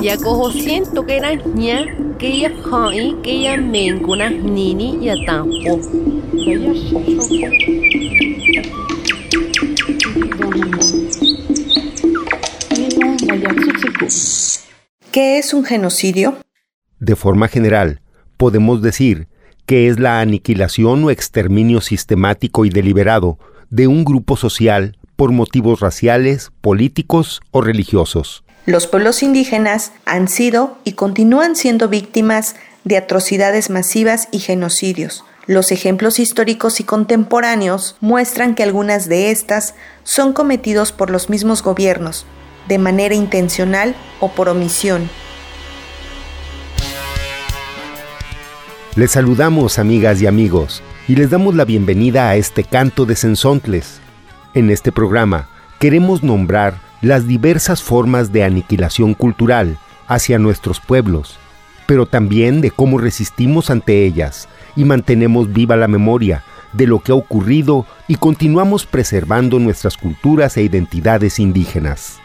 sensaixnextilistle. Yakoho siento que era ña, que ya que ya mencuna nini ya tampo. ¿Qué es un genocidio? De forma general, podemos decir que es la aniquilación o exterminio sistemático y deliberado de un grupo social por motivos raciales, políticos o religiosos. Los pueblos indígenas han sido y continúan siendo víctimas de atrocidades masivas y genocidios. Los ejemplos históricos y contemporáneos muestran que algunas de estas son cometidos por los mismos gobiernos, de manera intencional o por omisión. Les saludamos amigas y amigos y les damos la bienvenida a este canto de Sensontles. En este programa queremos nombrar las diversas formas de aniquilación cultural hacia nuestros pueblos, pero también de cómo resistimos ante ellas y mantenemos viva la memoria de lo que ha ocurrido y continuamos preservando nuestras culturas e identidades indígenas.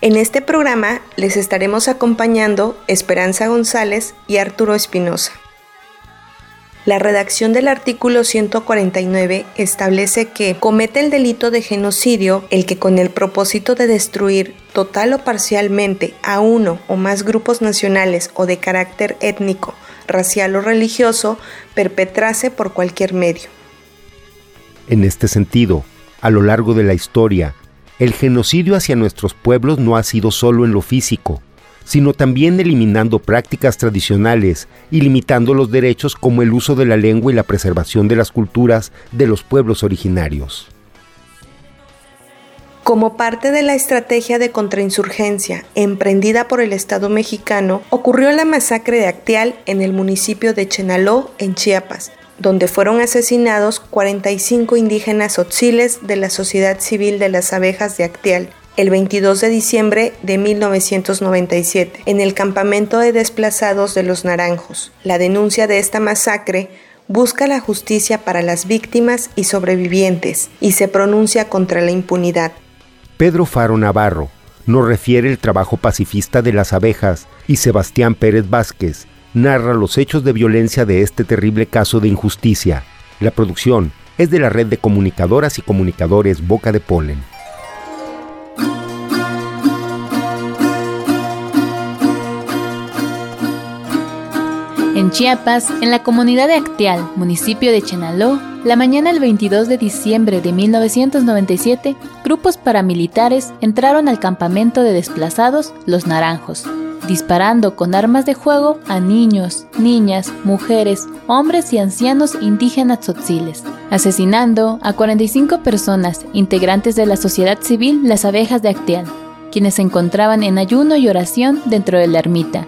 En este programa les estaremos acompañando Esperanza González y Arturo Espinosa. La redacción del artículo 149 establece que comete el delito de genocidio el que con el propósito de destruir total o parcialmente a uno o más grupos nacionales o de carácter étnico, racial o religioso perpetrase por cualquier medio. En este sentido, a lo largo de la historia, el genocidio hacia nuestros pueblos no ha sido solo en lo físico, sino también eliminando prácticas tradicionales y limitando los derechos como el uso de la lengua y la preservación de las culturas de los pueblos originarios. Como parte de la estrategia de contrainsurgencia emprendida por el Estado mexicano, ocurrió la masacre de Acteal en el municipio de Chenaló, en Chiapas, donde fueron asesinados 45 indígenas otziles de la Sociedad Civil de las Abejas de Acteal, el 22 de diciembre de 1997 en el campamento de desplazados de los Naranjos. La denuncia de esta masacre busca la justicia para las víctimas y sobrevivientes y se pronuncia contra la impunidad. Pedro Faro Navarro nos refiere el trabajo pacifista de las abejas y Sebastián Pérez Vázquez narra los hechos de violencia de este terrible caso de injusticia. La producción es de la red de comunicadoras y comunicadores Boca de Polen. En Chiapas, en la comunidad de Acteal, municipio de Chenaló, la mañana del 22 de diciembre de 1997, grupos paramilitares entraron al campamento de desplazados Los Naranjos, disparando con armas de fuego a niños, niñas, mujeres, hombres y ancianos indígenas tzotziles, asesinando a 45 personas integrantes de la sociedad civil Las Abejas de Acteal, quienes se encontraban en ayuno y oración dentro de la ermita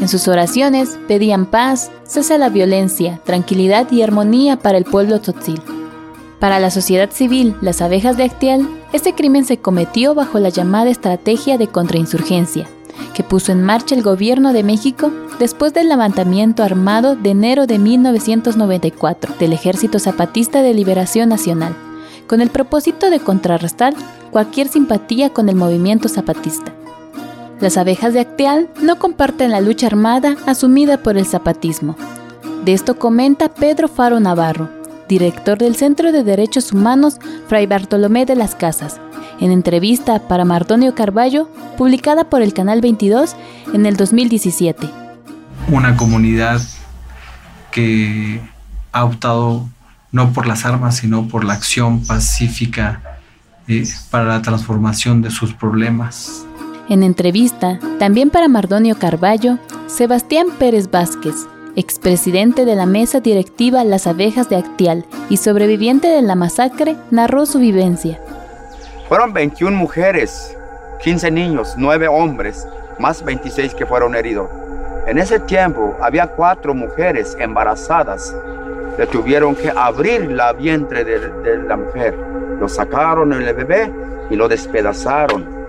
en sus oraciones pedían paz, cese a la violencia, tranquilidad y armonía para el pueblo tzotzil. Para la sociedad civil, las abejas de Actial, este crimen se cometió bajo la llamada estrategia de contrainsurgencia, que puso en marcha el gobierno de México después del levantamiento armado de enero de 1994 del Ejército Zapatista de Liberación Nacional, con el propósito de contrarrestar cualquier simpatía con el movimiento zapatista. Las abejas de Acteal no comparten la lucha armada asumida por el zapatismo. De esto comenta Pedro Faro Navarro, director del Centro de Derechos Humanos Fray Bartolomé de las Casas, en entrevista para Mardonio Carballo, publicada por el Canal 22 en el 2017. Una comunidad que ha optado no por las armas, sino por la acción pacífica eh, para la transformación de sus problemas. En entrevista, también para Mardonio Carballo, Sebastián Pérez Vázquez, expresidente de la mesa directiva Las Abejas de Actial y sobreviviente de la masacre, narró su vivencia. Fueron 21 mujeres, 15 niños, 9 hombres, más 26 que fueron heridos. En ese tiempo había cuatro mujeres embarazadas. Le tuvieron que abrir la vientre de, de la mujer. Lo sacaron el bebé y lo despedazaron.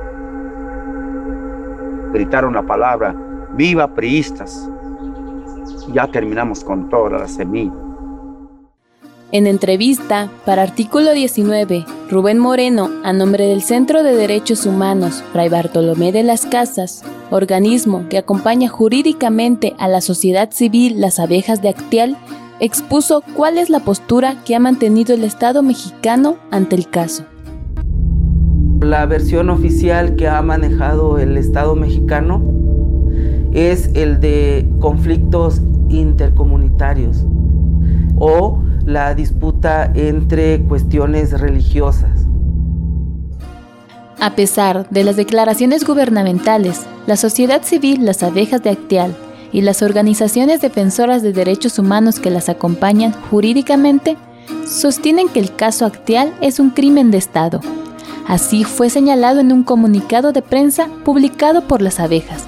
Gritaron la palabra, viva priistas. Ya terminamos con toda la semilla. En entrevista para Artículo 19, Rubén Moreno, a nombre del Centro de Derechos Humanos Fray Bartolomé de las Casas, organismo que acompaña jurídicamente a la sociedad civil Las Abejas de Actial, expuso cuál es la postura que ha mantenido el Estado mexicano ante el caso. La versión oficial que ha manejado el Estado mexicano es el de conflictos intercomunitarios o la disputa entre cuestiones religiosas. A pesar de las declaraciones gubernamentales, la sociedad civil Las Abejas de Actial y las organizaciones defensoras de derechos humanos que las acompañan jurídicamente sostienen que el caso Actial es un crimen de Estado. Así fue señalado en un comunicado de prensa publicado por las abejas.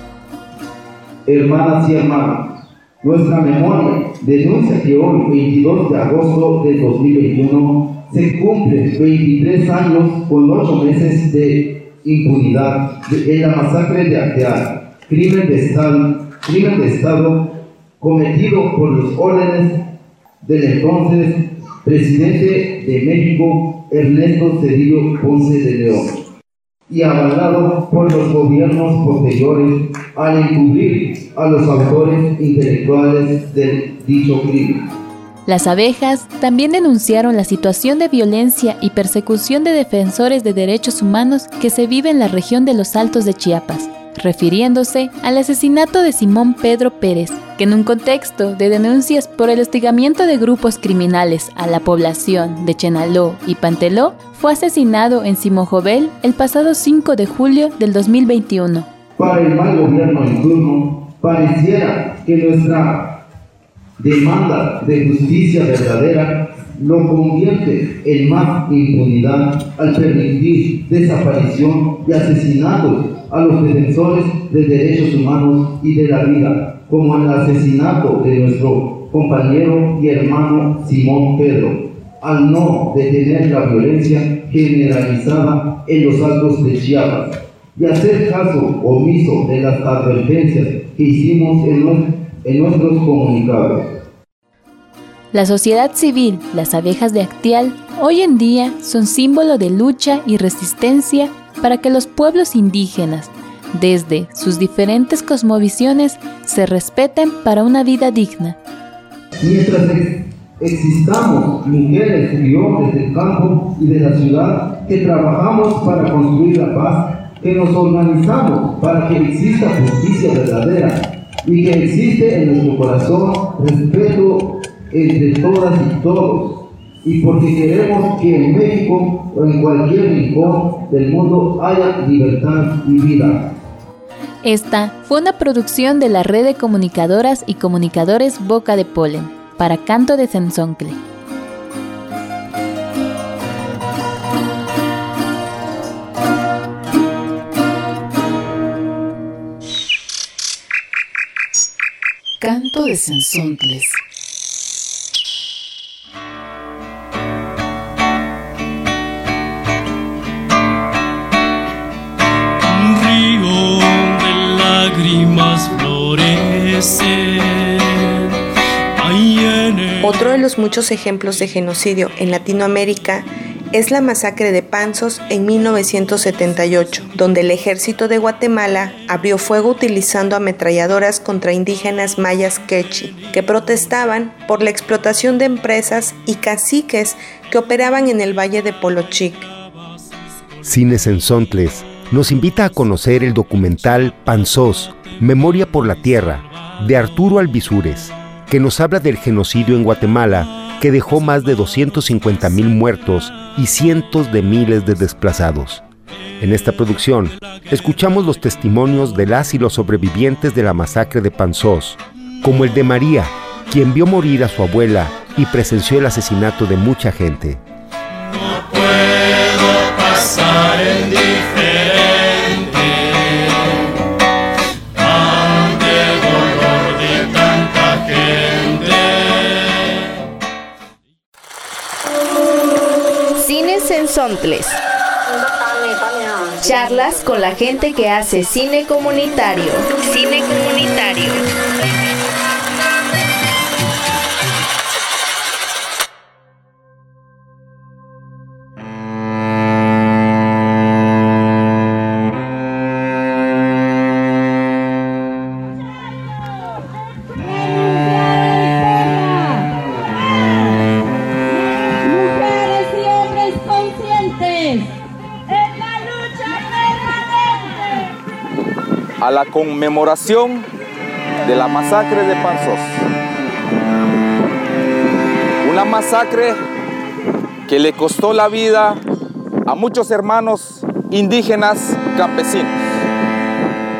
Hermanas y hermanos, nuestra memoria denuncia que hoy, 22 de agosto de 2021, se cumplen 23 años con 8 meses de impunidad en la masacre de Acteal, crimen de Estado, crimen de Estado cometido por los órdenes del entonces presidente de México, Ernesto Cedillo Ponce de León y avalado por los gobiernos posteriores al encubrir a los autores intelectuales del dicho crimen. Las abejas también denunciaron la situación de violencia y persecución de defensores de derechos humanos que se vive en la región de los Altos de Chiapas, refiriéndose al asesinato de Simón Pedro Pérez, que en un contexto de denuncias por el hostigamiento de grupos criminales a la población de Chenaló y Panteló, fue asesinado en Simojovel el pasado 5 de julio del 2021. Para el mal gobierno en pareciera que nuestra demanda de justicia verdadera lo convierte en más impunidad al permitir desaparición y asesinatos a los defensores de derechos humanos y de la vida, como el asesinato de nuestro compañero y hermano Simón Pedro, al no detener la violencia generalizada en los altos de Chiapas y hacer caso omiso de las advertencias que hicimos en, en nuestros comunicados. La sociedad civil, las abejas de Actial, hoy en día son símbolo de lucha y resistencia para que los pueblos indígenas, desde sus diferentes cosmovisiones, se respeten para una vida digna. Mientras existamos mujeres y hombres del campo y de la ciudad que trabajamos para construir la paz, que nos organizamos para que exista justicia verdadera y que existe en nuestro corazón respeto entre todas y todos y porque queremos que en México o en cualquier rincón del mundo haya libertad y vida. Esta fue una producción de la red de comunicadoras y comunicadores Boca de Polen para Canto de Sensoncle. Canto de Sensontles. Otro de los muchos ejemplos de genocidio en Latinoamérica es la masacre de Panzos en 1978, donde el ejército de Guatemala abrió fuego utilizando ametralladoras contra indígenas mayas quechi, que protestaban por la explotación de empresas y caciques que operaban en el valle de Polochic. Cines en Sontles nos invita a conocer el documental Panzos, Memoria por la Tierra, de Arturo Albizures, que nos habla del genocidio en Guatemala que dejó más de 250 mil muertos y cientos de miles de desplazados. En esta producción, escuchamos los testimonios de las y los sobrevivientes de la masacre de Panzós, como el de María, quien vio morir a su abuela y presenció el asesinato de mucha gente. No puedo pasar el dolor Charlas con la gente que hace cine comunitario. Cine comunitario. Conmemoración de la masacre de Panzos. Una masacre que le costó la vida a muchos hermanos indígenas campesinos.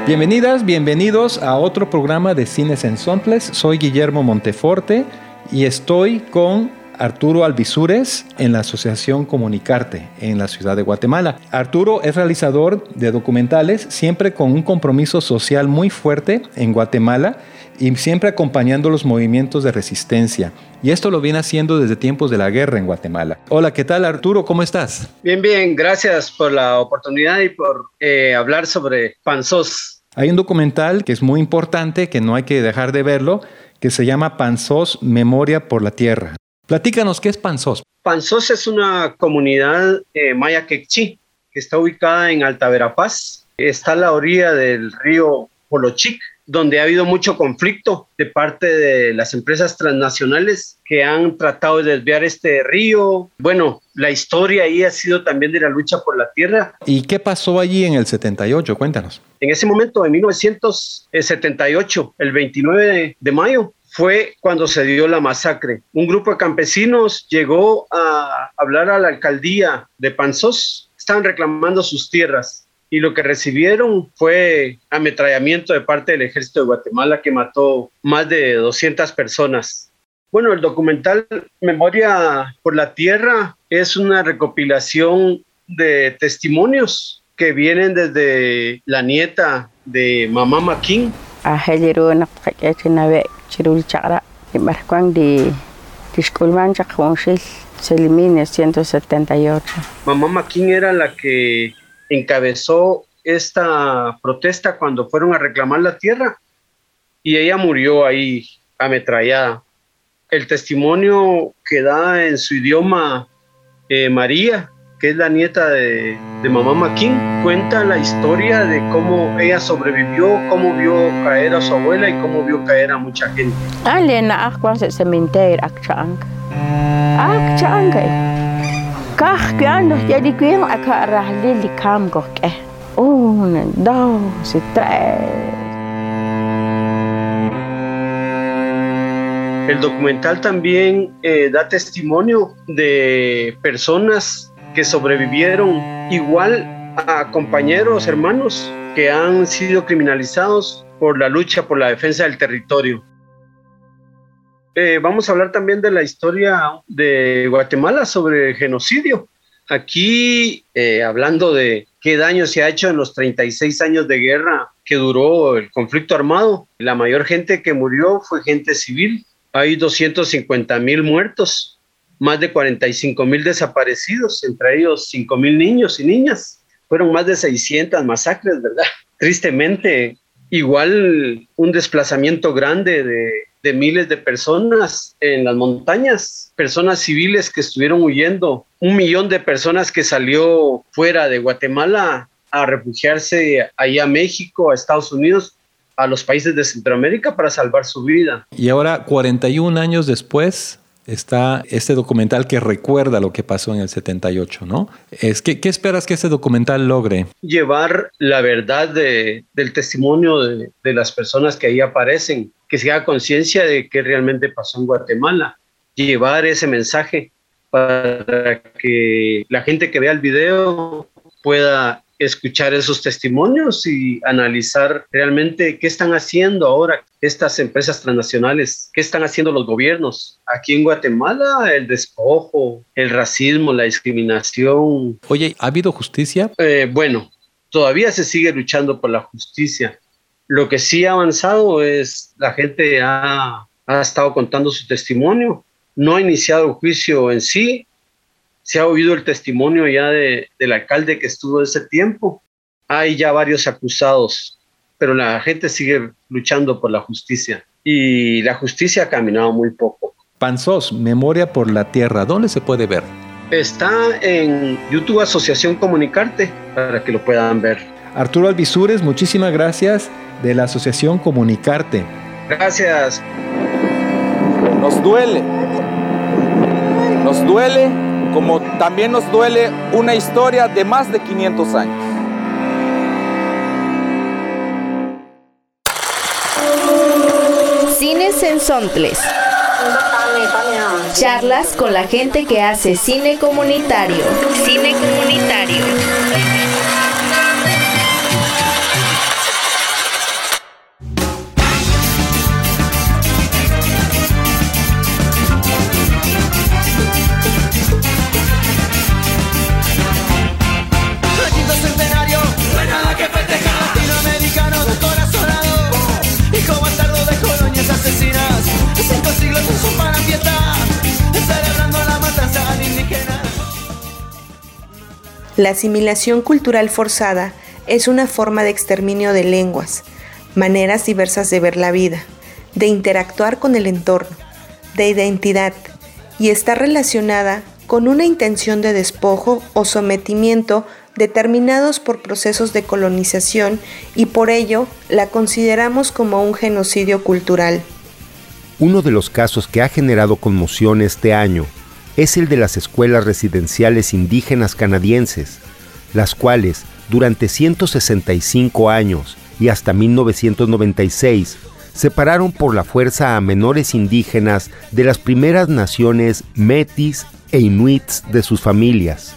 Bienvenidas, bienvenidos a otro programa de Cines en Sontles. Soy Guillermo Monteforte y estoy con Arturo Alvisures en la Asociación Comunicarte en la ciudad de Guatemala. Arturo es realizador de documentales, siempre con un compromiso social muy fuerte en Guatemala y siempre acompañando los movimientos de resistencia. Y esto lo viene haciendo desde tiempos de la guerra en Guatemala. Hola, ¿qué tal Arturo? ¿Cómo estás? Bien, bien, gracias por la oportunidad y por eh, hablar sobre Panzós. Hay un documental que es muy importante, que no hay que dejar de verlo, que se llama Panzós Memoria por la Tierra. Platícanos, ¿qué es Panzós? Panzós es una comunidad eh, maya quechí que está ubicada en Alta Verapaz. Está a la orilla del río Polochic, donde ha habido mucho conflicto de parte de las empresas transnacionales que han tratado de desviar este río. Bueno, la historia ahí ha sido también de la lucha por la tierra. ¿Y qué pasó allí en el 78? Cuéntanos. En ese momento, en 1978, el 29 de, de mayo, fue cuando se dio la masacre. Un grupo de campesinos llegó a hablar a la alcaldía de Panzós. Estaban reclamando sus tierras y lo que recibieron fue ametrallamiento de parte del ejército de Guatemala que mató más de 200 personas. Bueno, el documental Memoria por la Tierra es una recopilación de testimonios que vienen desde la nieta de Mamá Maquín, chirul chaqra ibarkwang di disculman chaqonshil Selimines 178. Mamá Maquín era la que encabezó esta protesta cuando fueron a reclamar la tierra y ella murió ahí ametrallada. El testimonio que da en su idioma eh, María, que es la nieta de, de mamá Maquín, cuenta la historia de cómo ella sobrevivió, cómo vio caer a su abuela y cómo vio caer a mucha gente. Ale na akwang sa cemetery akchang. Akchang kay. Kah kyan jadi dos, tres. El documental también eh, da testimonio de personas que sobrevivieron igual a compañeros, hermanos que han sido criminalizados por la lucha por la defensa del territorio. Eh, vamos a hablar también de la historia de Guatemala sobre genocidio. Aquí, eh, hablando de qué daño se ha hecho en los 36 años de guerra que duró el conflicto armado, la mayor gente que murió fue gente civil. Hay 250 mil muertos, más de 45 mil desaparecidos, entre ellos 5 mil niños y niñas. Fueron más de 600 masacres, ¿verdad? Tristemente, igual un desplazamiento grande de, miles de personas en las montañas, personas civiles que estuvieron huyendo, un millón de personas que salió fuera de Guatemala a refugiarse ahí a México, a Estados Unidos, a los países de Centroamérica para salvar su vida. Y ahora, 41 años después, está este documental que recuerda lo que pasó en el 78, ¿no? Es que, ¿Qué esperas que este documental logre? Llevar la verdad de, del testimonio de, de, las personas que ahí aparecen, que se haga conciencia de qué realmente pasó en Guatemala, llevar ese mensaje para que la gente que vea el video pueda escuchar esos testimonios y analizar realmente qué están haciendo ahora estas empresas transnacionales, qué están haciendo los gobiernos. Aquí en Guatemala, el despojo, el racismo, la discriminación. Oye, ¿ha habido justicia? Eh, bueno, todavía se sigue luchando por la justicia. Lo que sí ha avanzado es la gente ha, ha estado contando su testimonio, no ha iniciado juicio en sí, se ha oído el testimonio ya de, del alcalde que estuvo ese tiempo. Hay ya varios acusados, pero la gente sigue luchando por la justicia y la justicia ha caminado muy poco. Panzos, Memoria por la Tierra, ¿dónde se puede ver? Está en YouTube Asociación Comunicarte para que lo puedan ver. Arturo Alvisures, muchísimas gracias de la Asociación Comunicarte. Gracias. Nos duele. Nos duele como también nos duele una historia de más de 500 años. Cines en Sontles. Charlas con la gente que hace cine comunitario. Cine comunitario. La asimilación cultural forzada es una forma de exterminio de lenguas, maneras diversas de ver la vida, de interactuar con el entorno, de identidad, y está relacionada con una intención de despojo o sometimiento determinados por procesos de colonización y por ello la consideramos como un genocidio cultural. Uno de los casos que ha generado conmoción este año es el de las escuelas residenciales indígenas canadienses, las cuales durante 165 años y hasta 1996 separaron por la fuerza a menores indígenas de las primeras naciones metis e inuits de sus familias,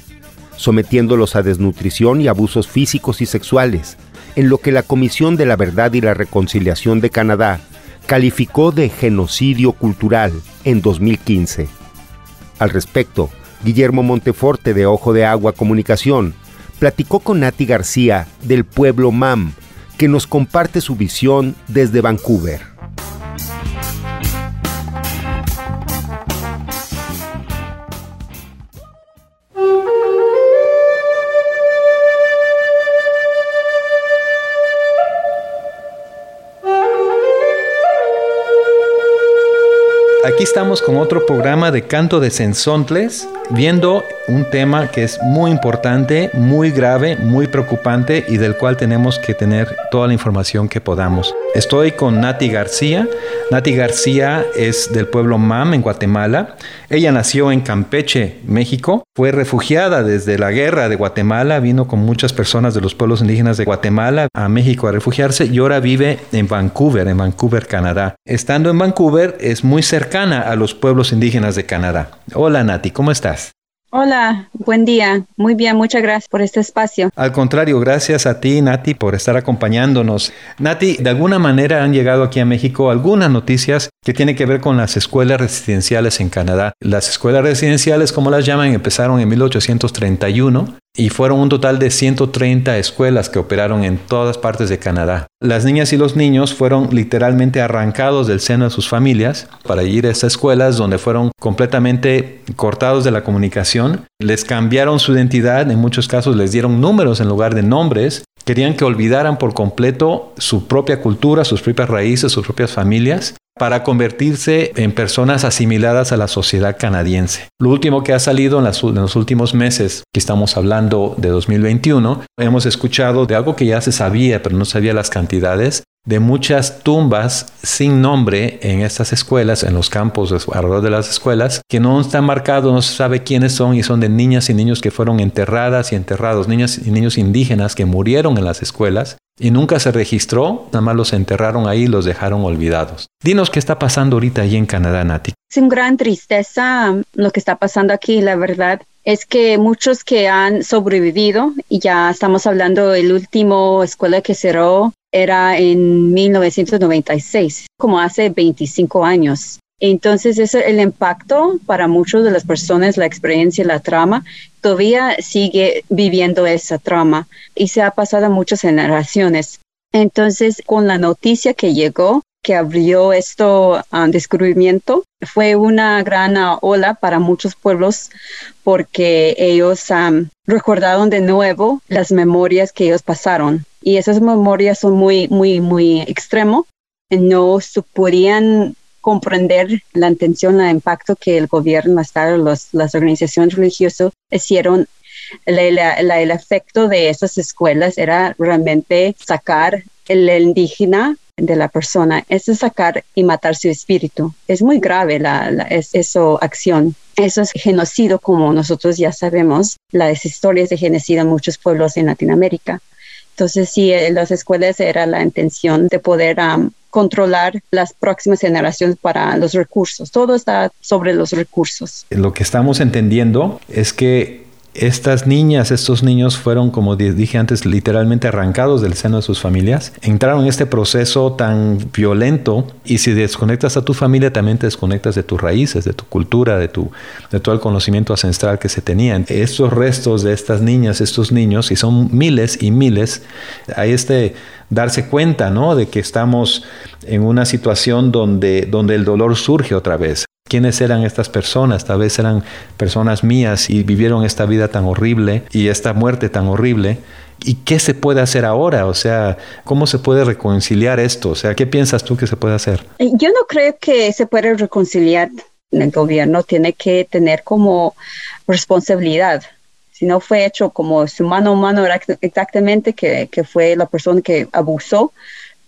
sometiéndolos a desnutrición y abusos físicos y sexuales, en lo que la Comisión de la Verdad y la Reconciliación de Canadá calificó de genocidio cultural en 2015. Al respecto, Guillermo Monteforte de Ojo de Agua Comunicación platicó con Nati García del pueblo MAM, que nos comparte su visión desde Vancouver. Aquí estamos con otro programa de canto de sensontles, viendo un tema que es muy importante, muy grave, muy preocupante y del cual tenemos que tener toda la información que podamos. Estoy con Nati García. Nati García es del pueblo Mam en Guatemala. Ella nació en Campeche, México. Fue refugiada desde la guerra de Guatemala. Vino con muchas personas de los pueblos indígenas de Guatemala a México a refugiarse y ahora vive en Vancouver, en Vancouver, Canadá. Estando en Vancouver es muy cercana a los pueblos indígenas de Canadá. Hola Nati, ¿cómo estás? Hola, buen día. Muy bien, muchas gracias por este espacio. Al contrario, gracias a ti, Nati, por estar acompañándonos. Nati, de alguna manera han llegado aquí a México algunas noticias que tienen que ver con las escuelas residenciales en Canadá. Las escuelas residenciales, como las llaman, empezaron en 1831 y fueron un total de 130 escuelas que operaron en todas partes de Canadá. Las niñas y los niños fueron literalmente arrancados del seno de sus familias para ir a estas escuelas donde fueron completamente cortados de la comunicación. Les cambiaron su identidad, en muchos casos les dieron números en lugar de nombres. Querían que olvidaran por completo su propia cultura, sus propias raíces, sus propias familias para convertirse en personas asimiladas a la sociedad canadiense. Lo último que ha salido en, los últimos meses, que estamos hablando de 2021, hemos escuchado de algo que ya se sabía, pero no sabía las cantidades, de muchas tumbas sin nombre en estas escuelas, en los campos alrededor de las escuelas, que no están marcados, no se sabe quiénes son y son de niñas y niños que fueron enterradas y enterrados, niñas y niños indígenas que murieron en las escuelas y nunca se registró, nada más los enterraron ahí y los dejaron olvidados. Dinos qué está pasando ahorita allí en Canadá, Nati. Es una gran tristeza lo que está pasando aquí, la verdad. Es que muchos que han sobrevivido, y ya estamos hablando del último escuela que cerró, era en 1996, como hace 25 años. Entonces, eso, el impacto para muchas de las personas, la experiencia, la trama, todavía sigue viviendo esa trama y se ha pasado a muchas generaciones. Entonces, con la noticia que llegó, que abrió esto uh, descubrimiento fue una gran ola para muchos pueblos porque ellos um, recordaron de nuevo las memorias que ellos pasaron y esas memorias son muy, muy, muy extremo. No se podían comprender la intención, el impacto que el gobierno, los, las organizaciones religiosas hicieron el efecto de esas escuelas era realmente sacar el indígena de la persona, es sacar y matar su espíritu. Es muy grave la, esa acción. Eso es genocidio, como nosotros ya sabemos, las historias de genocidio en muchos pueblos en Latinoamérica. Entonces, sí, en las escuelas era la intención de poder controlar las próximas generaciones para los recursos. Todo está sobre los recursos. Lo que estamos entendiendo es que estas niñas, estos niños fueron, como dije antes, literalmente arrancados del seno de sus familias. Entraron en este proceso tan violento y si desconectas a tu familia, también te desconectas de tus raíces, de tu cultura, de, tu, de todo el conocimiento ancestral que se tenían. Estos restos de estas niñas, estos niños, y son miles y miles, hay este darse cuenta, ¿no? De que estamos en una situación donde, donde el dolor surge otra vez. ¿Quiénes eran estas personas? Tal vez eran personas mías y vivieron esta vida tan horrible y esta muerte tan horrible. ¿Y qué se puede hacer ahora? O sea, ¿cómo se puede reconciliar esto? O sea, ¿qué piensas tú que se puede hacer? Eh, yo no creo que se puede reconciliar. El gobierno tiene que tener como responsabilidad. Si no fue hecho como su mano humano exactamente que, que fue la persona que abusó,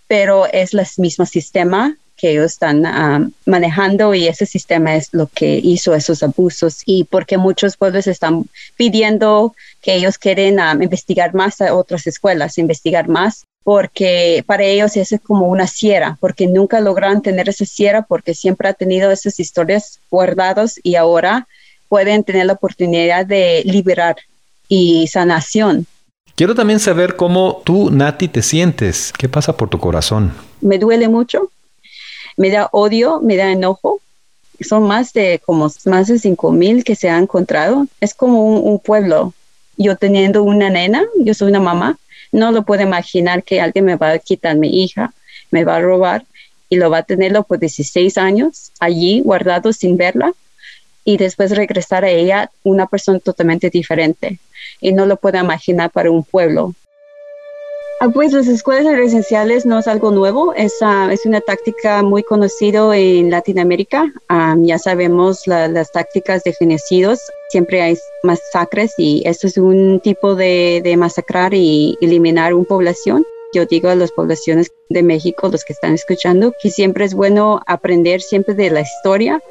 pero es el mismo sistema que ellos están um, manejando y ese sistema es lo que hizo esos abusos y porque muchos pueblos están pidiendo que ellos quieren um, investigar más a otras escuelas, investigar más porque para ellos es como una sierra, porque nunca lograron tener esa sierra porque siempre ha tenido esas historias guardadas y ahora pueden tener la oportunidad de liberar y sanación. Quiero también saber cómo tú, Nati, te sientes. ¿Qué pasa por tu corazón? Me duele mucho me da odio, me da enojo. Son más de como más de cinco mil que se han encontrado. Es como un, pueblo. Yo teniendo una nena, yo soy una mamá, no lo puedo imaginar que alguien me va a quitar mi hija, me va a robar y lo va a tenerlo por 16 años allí guardado sin verla y después regresar a ella una persona totalmente diferente. Y no lo puedo imaginar para un pueblo. Ah, pues las escuelas residenciales no es algo nuevo, es, ah, es una táctica muy conocida en Latinoamérica. Ah, ya sabemos las tácticas de genocidios, siempre hay masacres y esto es un tipo de, de masacrar y eliminar una población. Yo digo a las poblaciones de México, los que están escuchando, que siempre es bueno aprender siempre de la historia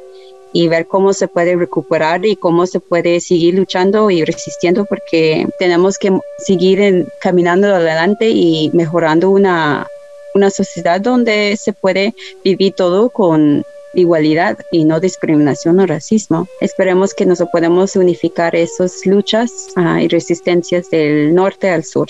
y ver cómo se puede recuperar y cómo se puede seguir luchando y resistiendo porque tenemos que seguir caminando adelante y mejorando una, una sociedad donde se puede vivir todo con igualdad y no discriminación o racismo. Esperemos que nos podamos unificar esas luchas ah, y resistencias del norte al sur.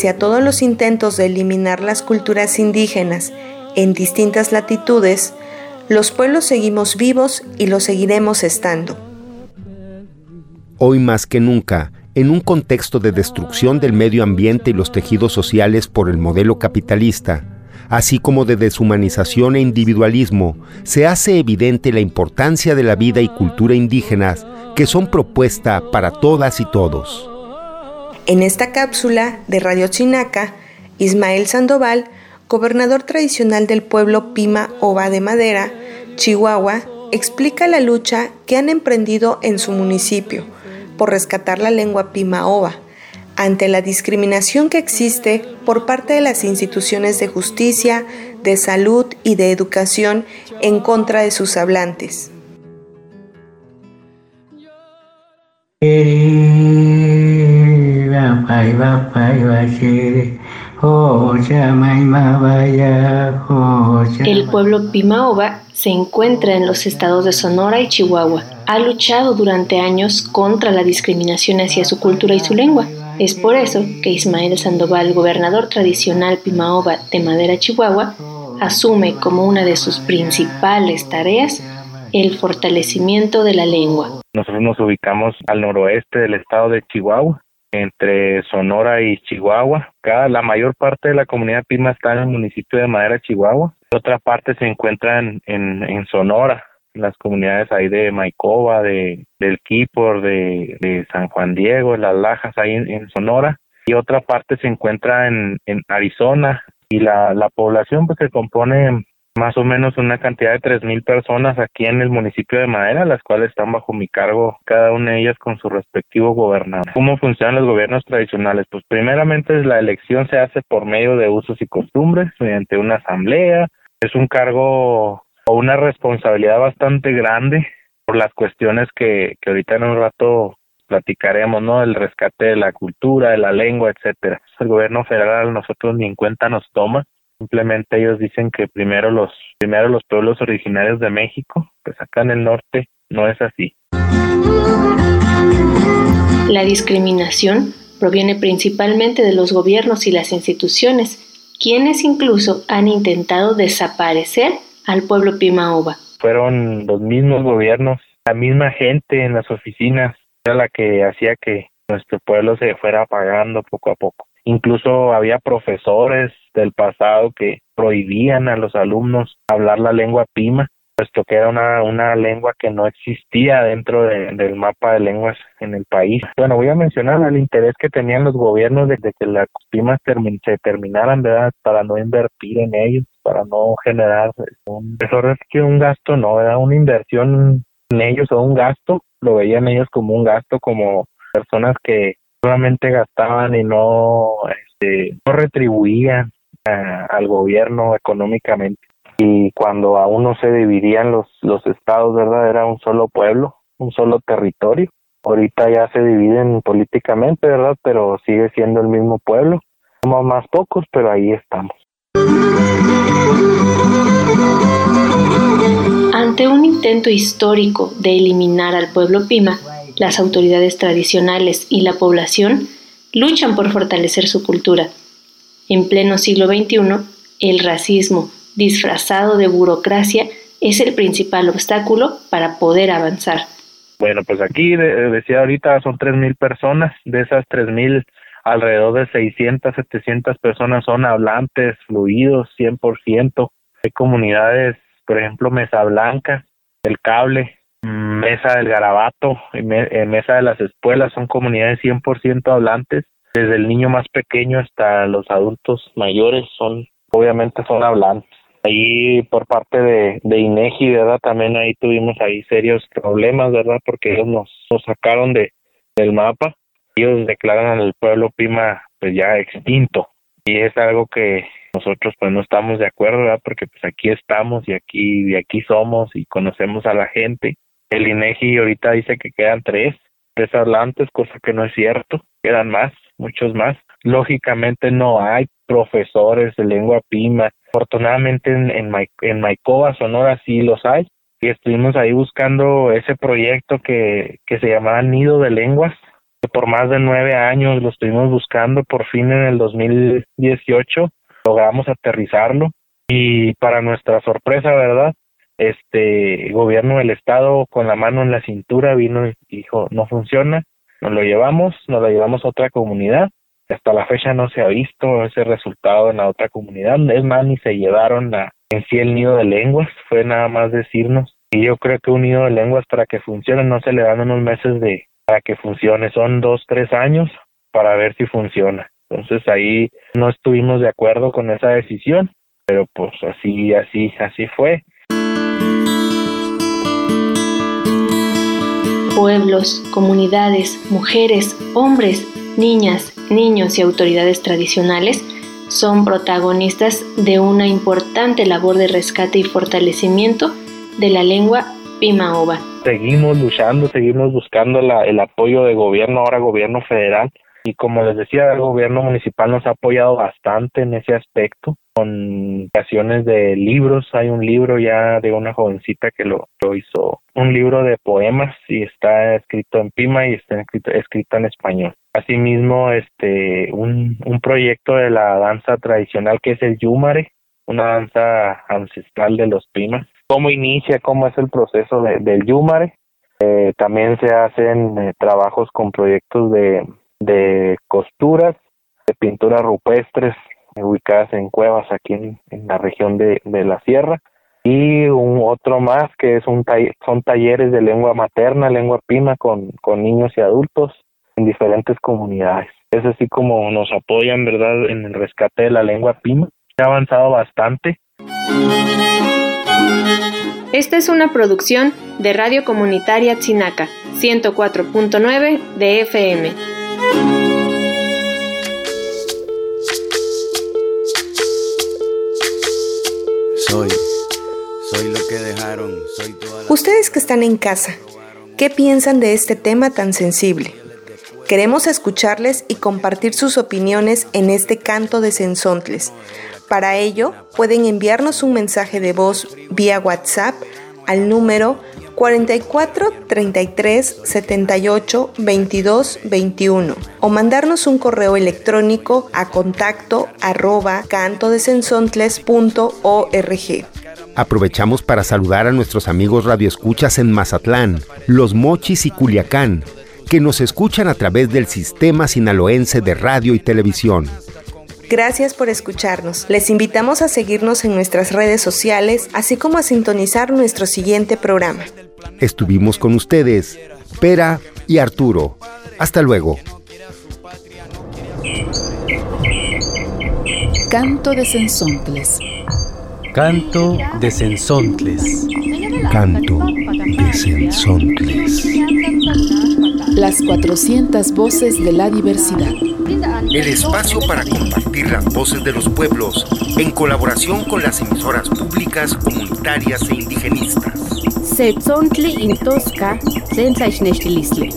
Pese a todos los intentos de eliminar las culturas indígenas en distintas latitudes, los pueblos seguimos vivos y lo seguiremos estando. Hoy más que nunca, en un contexto de destrucción del medio ambiente y los tejidos sociales por el modelo capitalista, así como de deshumanización e individualismo, se hace evidente la importancia de la vida y cultura indígenas que son propuesta para todas y todos. En esta cápsula de Radio Chinaca, Ismael Sandoval, gobernador tradicional del pueblo Pima Ova de Madera, Chihuahua, explica la lucha que han emprendido en su municipio por rescatar la lengua Pima Ova ante la discriminación que existe por parte de las instituciones de justicia, de salud y de educación en contra de sus hablantes. El pueblo Pimaoba se encuentra en los estados de Sonora y Chihuahua. Ha luchado durante años contra la discriminación hacia su cultura y su lengua. Es por eso que Ismael Sandoval, gobernador tradicional Pimaoba de Madera, Chihuahua, asume como una de sus principales tareas el fortalecimiento de la lengua. Nosotros nos ubicamos al noroeste del estado de Chihuahua entre Sonora y Chihuahua. Cada, la mayor parte de la comunidad Pima está en el municipio de Madera, Chihuahua. Otra parte se encuentra en, Sonora, en las comunidades ahí de Maicoba, de, del Quipor, de, de San Juan Diego, Las Lajas, ahí en, Sonora. Y otra parte se encuentra en, en Arizona. Y la, la población pues se compone más o menos una cantidad de tres mil personas aquí en el municipio de Madera, las cuales están bajo mi cargo, cada una de ellas con su respectivo gobernador. ¿Cómo funcionan los gobiernos tradicionales? Pues primeramente la elección se hace por medio de usos y costumbres, mediante una asamblea. Es un cargo o una responsabilidad bastante grande por las cuestiones que, que ahorita en un rato platicaremos, ¿no? El rescate de la cultura, de la lengua, etcétera. El gobierno federal nosotros ni en cuenta nos toma Simplemente ellos dicen que primero los, primero los pueblos originarios de México, pues acá en el norte no es así. La discriminación proviene principalmente de los gobiernos y las instituciones, quienes incluso han intentado desaparecer al pueblo Pimaoba. Fueron los mismos gobiernos, la misma gente en las oficinas, era la que hacía que nuestro pueblo se fuera apagando poco a poco. Incluso había profesores del pasado que prohibían a los alumnos hablar la lengua pima, puesto que era una, una lengua que no existía dentro del mapa de lenguas en el país. Bueno, voy a mencionar el interés que tenían los gobiernos desde que las pimas se terminaran, ¿verdad? Para no invertir en ellos, para no generar un, eso es que un gasto, no, era una inversión en ellos o un gasto, lo veían ellos como un gasto, como personas que solamente gastaban y no, este, no retribuían al gobierno económicamente. Y cuando aún no se dividían los, los estados, ¿verdad? Era un solo pueblo, un solo territorio. Ahorita ya se dividen políticamente, ¿verdad? Pero sigue siendo el mismo pueblo. Somos más pocos, pero ahí estamos. Ante un intento histórico de eliminar al pueblo Pima, las autoridades tradicionales y la población luchan por fortalecer su cultura. En pleno siglo XXI, el racismo, disfrazado de burocracia, es el principal obstáculo para poder avanzar. Bueno, pues aquí decía ahorita son 3.000 personas, de esas 3.000 alrededor de 600, 700 personas son hablantes, fluidos, 100%. Hay comunidades, por ejemplo, Mesa Blanca, El Cable, Mesa del Garabato, Mesa de las Espuelas, son comunidades 100% hablantes, desde el niño más pequeño hasta los adultos mayores son, obviamente son hablantes. Ahí por parte de, de INEGI, ¿verdad? También ahí tuvimos ahí serios problemas, ¿verdad? Porque ellos nos, nos sacaron de, del mapa. Ellos declaran al pueblo Pima pues ya extinto. Y es algo que nosotros pues no estamos de acuerdo, ¿verdad? Porque pues aquí estamos y aquí, y aquí somos y conocemos a la gente el INEGI ahorita dice que quedan tres, tres hablantes, cosa que no es cierto, quedan más, muchos más. Lógicamente no hay profesores de lengua pima. Afortunadamente en, en, en Maicoba, Sonora, sí los hay. Y estuvimos ahí buscando ese proyecto que, que se llamaba Nido de Lenguas, que por más de nueve años lo estuvimos buscando. Por fin en el 2018 logramos aterrizarlo. Y para nuestra sorpresa, ¿verdad? Este gobierno del estado con la mano en la cintura vino y dijo no funciona, nos lo llevamos, nos lo llevamos a otra comunidad. Hasta la fecha no se ha visto ese resultado en la otra comunidad. Es más, ni se llevaron a, en sí el nido de lenguas, fue nada más decirnos. Y yo creo que un nido de lenguas para que funcione no se le dan unos meses de para que funcione, son dos, tres años para ver si funciona. Entonces ahí no estuvimos de acuerdo con esa decisión, pero pues así, así, así fue. Pueblos, comunidades, mujeres, hombres, niñas, niños y autoridades tradicionales son protagonistas de una importante labor de rescate y fortalecimiento de la lengua pimaoba. Seguimos luchando, seguimos buscando el apoyo de gobierno, ahora gobierno federal, Y como les decía, el gobierno municipal nos ha apoyado bastante en ese aspecto, con creaciones de libros. Hay un libro ya de una jovencita que lo, lo hizo, un libro de poemas y está escrito en Pima y está escrito, escrito en español. Asimismo, este, un, un proyecto de la danza tradicional que es el Yumare, una danza ancestral de los Pimas. ¿Cómo inicia? ¿Cómo es el proceso de, del Yumare? Eh, también se hacen eh, trabajos con proyectos de de costuras, de pinturas rupestres ubicadas en cuevas aquí en, la región de, la sierra y un otro más que es un son talleres de lengua materna, lengua pima con, con niños y adultos en diferentes comunidades. Es así como nos apoyan, ¿verdad?, en el rescate de la lengua pima. Se ha avanzado bastante. Esta es una producción de Radio Comunitaria Chinaca, 104.9 de FM. Soy, soy lo que dejaron, soy toda Ustedes que están en casa, ¿qué piensan de este tema tan sensible? Queremos escucharles y compartir sus opiniones en este canto de Sensontles. Para ello, pueden enviarnos un mensaje de voz vía WhatsApp al número 44 33 78 22 21 o mandarnos un correo electrónico a contacto arroba cantodesensontles.org. Aprovechamos para saludar a nuestros amigos radioescuchas en Mazatlán, Los Mochis y Culiacán, que nos escuchan a través del Sistema Sinaloense de Radio y Televisión. Gracias por escucharnos. Les invitamos a seguirnos en nuestras redes sociales, así como a sintonizar nuestro siguiente programa. Estuvimos con ustedes, Pera y Arturo. Hasta luego. Canto de Sensontles. Canto de Sensontles. Canto de Sensontles. Las 400 voces de la diversidad. El espacio para compartir las voces de los pueblos en colaboración con las emisoras públicas, comunitarias e indigenistas. Setzontli intosca sensaixnextilistle.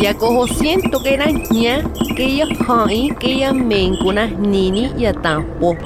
Ya cojo siento que era ña, que ya hai, que ya mencuna nini ya tampo.